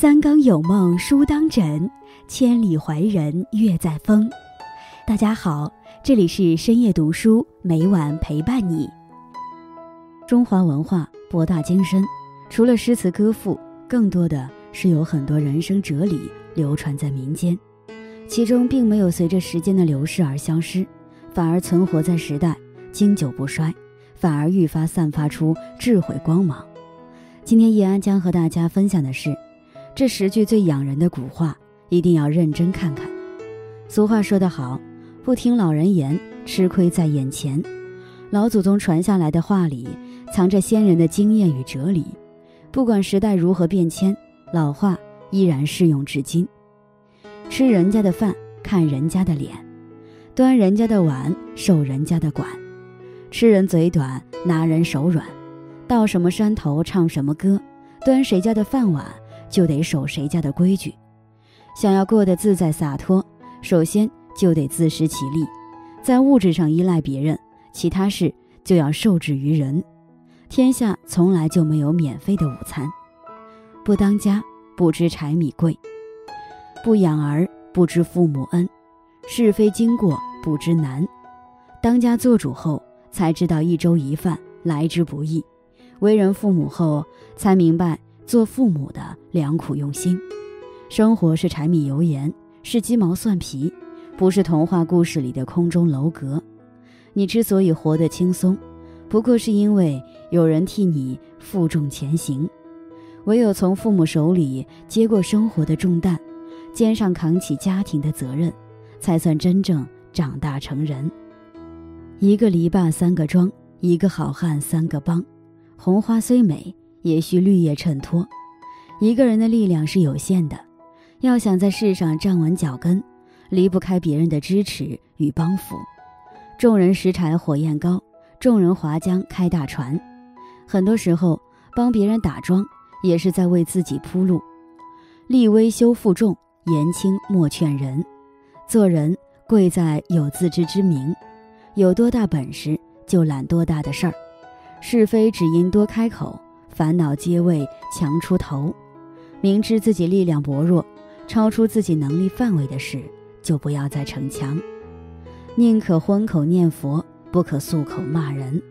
三更有梦书当枕，千里怀人月在风。大家好，这里是深夜读书，每晚陪伴你。中华文化博大精深，除了诗词歌赋，更多的是有很多人生哲理流传在民间，其中并没有随着时间的流逝而消失，反而存活在时代，经久不衰，反而愈发散发出智慧光芒。今天叶安将和大家分享的是。这十句最养人的古话，一定要认真看看。俗话说得好，不听老人言，吃亏在眼前。老祖宗传下来的话里，藏着先人的经验与哲理。不管时代如何变迁，老话依然适用至今。吃人家的饭，看人家的脸；端人家的碗，受人家的管。吃人嘴短，拿人手软。到什么山头唱什么歌，端谁家的饭碗。就得守谁家的规矩，想要过得自在洒脱，首先就得自食其力，在物质上依赖别人，其他事就要受制于人。天下从来就没有免费的午餐。不当家不知柴米贵，不养儿不知父母恩，是非经过不知难。当家做主后，才知道一粥一饭来之不易；为人父母后，才明白。做父母的良苦用心，生活是柴米油盐，是鸡毛蒜皮，不是童话故事里的空中楼阁。你之所以活得轻松，不过是因为有人替你负重前行。唯有从父母手里接过生活的重担，肩上扛起家庭的责任，才算真正长大成人。一个篱笆三个桩，一个好汉三个帮。红花虽美。也需绿叶衬托。一个人的力量是有限的，要想在世上站稳脚跟，离不开别人的支持与帮扶。众人拾柴火焰高，众人划江开大船。很多时候，帮别人打桩，也是在为自己铺路。立威修负重，言轻莫劝人。做人贵在有自知之明，有多大本事就揽多大的事儿，是非只因多开口。烦恼皆为强出头，明知自己力量薄弱，超出自己能力范围的事，就不要再逞强。宁可荤口念佛，不可素口骂人。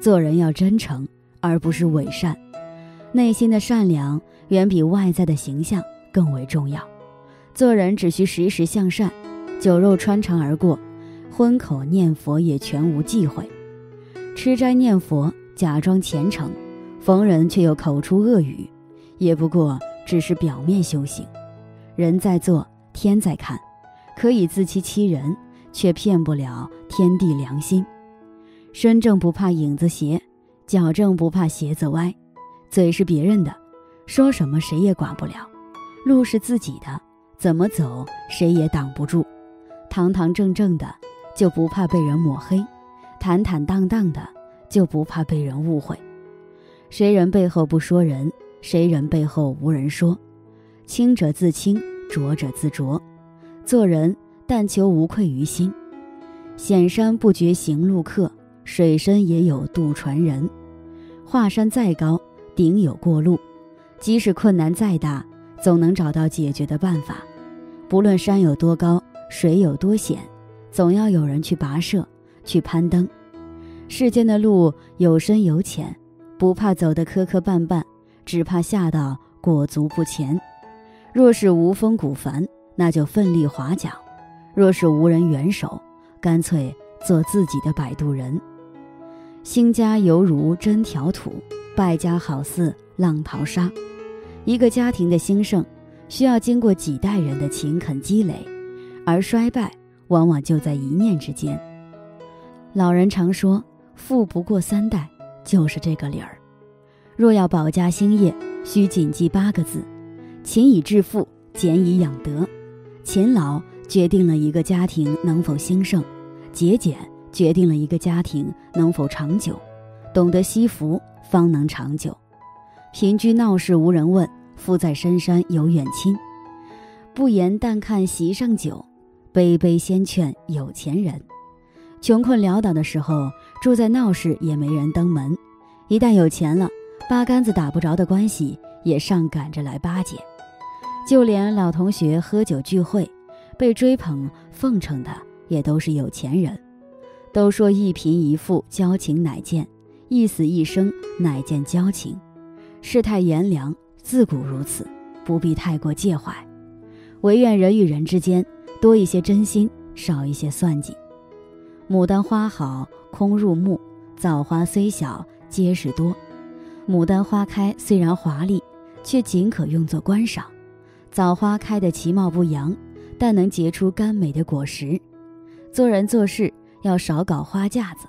做人要真诚，而不是伪善。内心的善良远比外在的形象更为重要。做人只需时时向善，酒肉穿肠而过，荤口念佛也全无忌讳。吃斋念佛，假装虔诚。逢人却又口出恶语，也不过只是表面修行。人在做，天在看，可以自欺欺人，却骗不了天地良心。身正不怕影子斜，脚正不怕鞋子歪。嘴是别人的，说什么谁也管不了；路是自己的，怎么走谁也挡不住。堂堂正正的，就不怕被人抹黑；坦坦荡荡的，就不怕被人误会。谁人背后不说人，谁人背后无人说。清者自清，浊者自浊。做人但求无愧于心。险山不绝行路客，水深也有渡船人。华山再高，顶有过路。即使困难再大，总能找到解决的办法。不论山有多高，水有多险，总要有人去跋涉，去攀登。世间的路有深有浅。不怕走得磕磕绊绊，只怕吓到裹足不前。若是无风鼓帆，那就奋力划桨；若是无人援手，干脆做自己的摆渡人。兴家犹如针挑土，败家好似浪淘沙。一个家庭的兴盛，需要经过几代人的勤恳积累，而衰败往往就在一念之间。老人常说：“富不过三代。”就是这个理儿。若要保家兴业，需谨记八个字：勤以致富，俭以养德。勤劳决定了一个家庭能否兴盛，节俭决定了一个家庭能否长久。懂得惜福，方能长久。贫居闹市无人问，富在深山有远亲。不言但看席上酒，杯杯先劝有钱人。穷困潦倒的时候，住在闹市也没人登门；一旦有钱了，八竿子打不着的关系也上赶着来巴结。就连老同学喝酒聚会，被追捧奉承的也都是有钱人。都说一贫一富交情乃见，一死一生乃见交情。世态炎凉，自古如此，不必太过介怀。唯愿人与人之间多一些真心，少一些算计。牡丹花好，空入目；枣花虽小，结实多。牡丹花开虽然华丽，却仅可用作观赏；枣花开得其貌不扬，但能结出甘美的果实。做人做事要少搞花架子，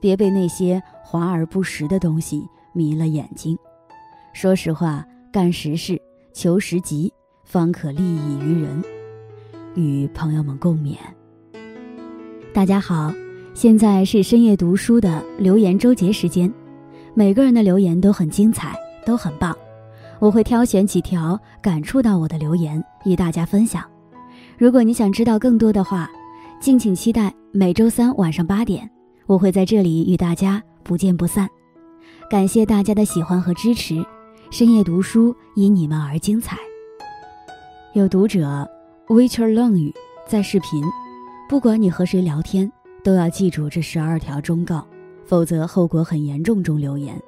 别被那些华而不实的东西迷了眼睛。说实话，干实事，求实吉。方可利益于人，与朋友们共勉。大家好，现在是深夜读书的留言周结时间，每个人的留言都很精彩，都很棒。我会挑选几条感触到我的留言与大家分享。如果你想知道更多的话，敬请期待每周三晚上八点，我会在这里与大家不见不散。感谢大家的喜欢和支持，深夜读书因你们而精彩。有读者 w i c h e r 愣语在视频，不管你和谁聊天，都要记住这十二条忠告，否则后果很严重。中留言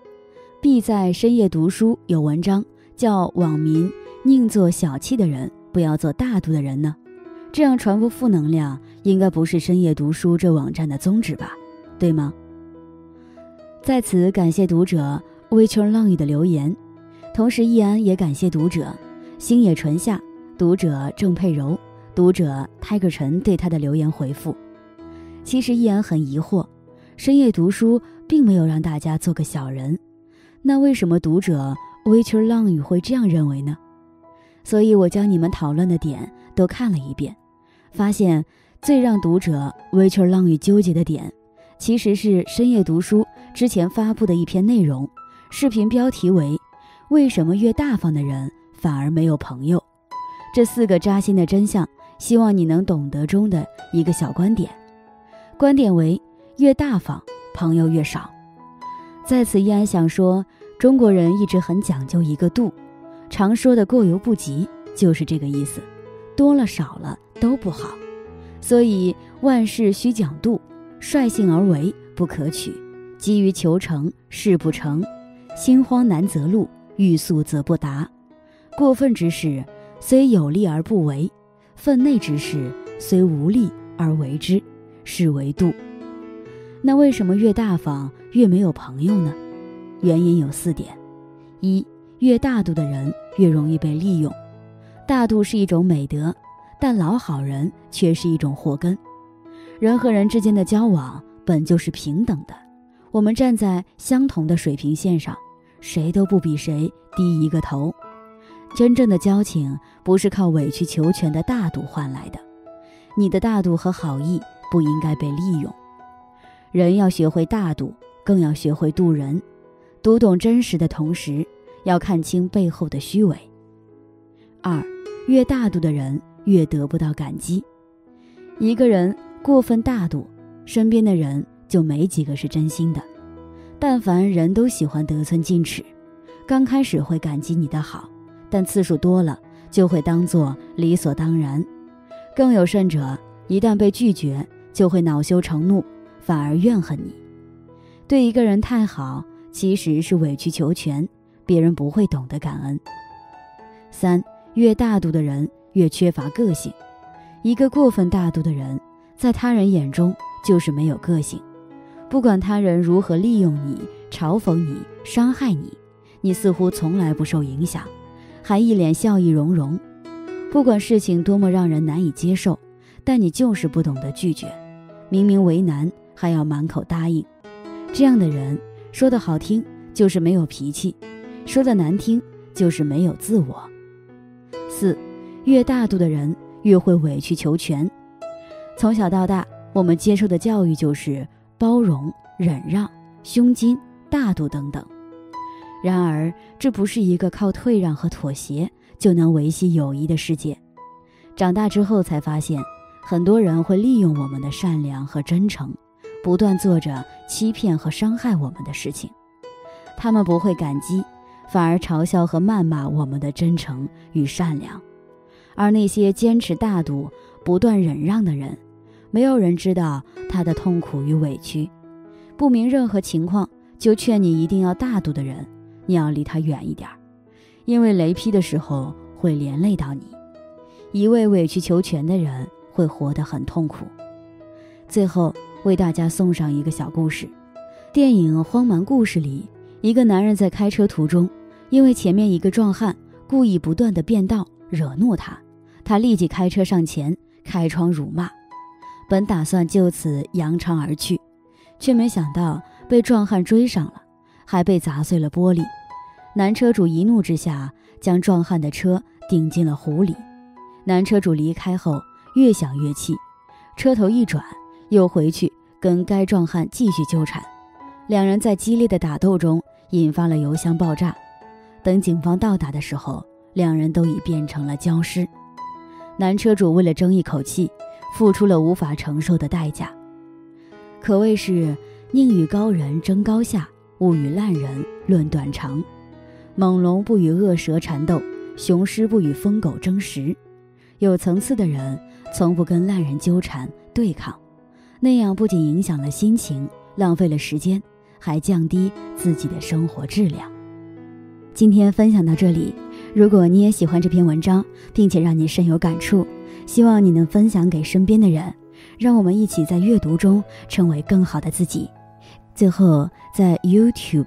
，B 在深夜读书有文章叫“网民宁做小气的人，不要做大度的人”呢？这样传播负能量，应该不是深夜读书这网站的宗旨吧？对吗？在此感谢读者 w i c h e r 愣语的留言，同时易安也感谢读者星野纯夏。读者郑佩柔，读者泰戈臣对他的留言回复：其实依然很疑惑，深夜读书并没有让大家做个小人，那为什么读者 Witcher 浪语会这样认为呢？所以我将你们讨论的点都看了一遍，发现最让读者 Witcher 浪语纠结的点，其实是深夜读书之前发布的一篇内容，视频标题为“为什么越大方的人反而没有朋友”。这四个扎心的真相，希望你能懂得中的一个小观点。观点为：越大方，朋友越少。在此，依然想说，中国人一直很讲究一个度，常说的过犹不及，就是这个意思。多了少了都不好，所以万事需讲度，率性而为不可取，急于求成事不成，心慌难择路，欲速则不达，过分之事。虽有利而不为，分内之事虽无利而为之，是为度。那为什么越大方越没有朋友呢？原因有四点：一，越大度的人越容易被利用。大度是一种美德，但老好人却是一种祸根。人和人之间的交往本就是平等的，我们站在相同的水平线上，谁都不比谁低一个头。真正的交情不是靠委曲求全的大度换来的，你的大度和好意不应该被利用。人要学会大度，更要学会度人。读懂真实的同时，要看清背后的虚伪。二，越大度的人越得不到感激。一个人过分大度，身边的人就没几个是真心的。但凡人都喜欢得寸进尺，刚开始会感激你的好。但次数多了，就会当作理所当然。更有甚者，一旦被拒绝，就会恼羞成怒，反而怨恨你。对一个人太好，其实是委曲求全，别人不会懂得感恩。三，越大度的人越缺乏个性。一个过分大度的人，在他人眼中就是没有个性。不管他人如何利用你、嘲讽你、伤害你，你似乎从来不受影响。还一脸笑意融融，不管事情多么让人难以接受，但你就是不懂得拒绝，明明为难还要满口答应。这样的人，说的好听就是没有脾气，说的难听就是没有自我。四，越大度的人越会委曲求全。从小到大，我们接受的教育就是包容、忍让、胸襟、大度等等。然而，这不是一个靠退让和妥协就能维系友谊的世界。长大之后才发现，很多人会利用我们的善良和真诚，不断做着欺骗和伤害我们的事情。他们不会感激，反而嘲笑和谩骂我们的真诚与善良。而那些坚持大度、不断忍让的人，没有人知道他的痛苦与委屈。不明任何情况就劝你一定要大度的人，你要离他远一点，因为雷劈的时候会连累到你。一味委曲求全的人会活得很痛苦。最后为大家送上一个小故事：电影《荒蛮故事》里，一个男人在开车途中，因为前面一个壮汉故意不断的变道，惹怒他，他立即开车上前，开窗辱骂，本打算就此扬长而去，却没想到被壮汉追上了，还被砸碎了玻璃。男车主一怒之下，将壮汉的车顶进了湖里。男车主离开后，越想越气，车头一转。又回去跟该壮汉继续纠缠，两人在激烈的打斗中引发了油箱爆炸。等警方到达的时候，两人都已变成了焦尸。男车主为了争一口气，付出了无法承受的代价。可谓是宁与高人争高下，勿与烂人论短长。猛龙不与恶蛇缠斗，雄狮不与疯狗争食。有层次的人从不跟烂人纠缠对抗。那样不仅影响了心情，浪费了时间，还降低自己的生活质量。今天分享到这里，如果你也喜欢这篇文章，并且让你深有感触，希望你能分享给身边的人，让我们一起在阅读中成为更好的自己。最后，在 YouTube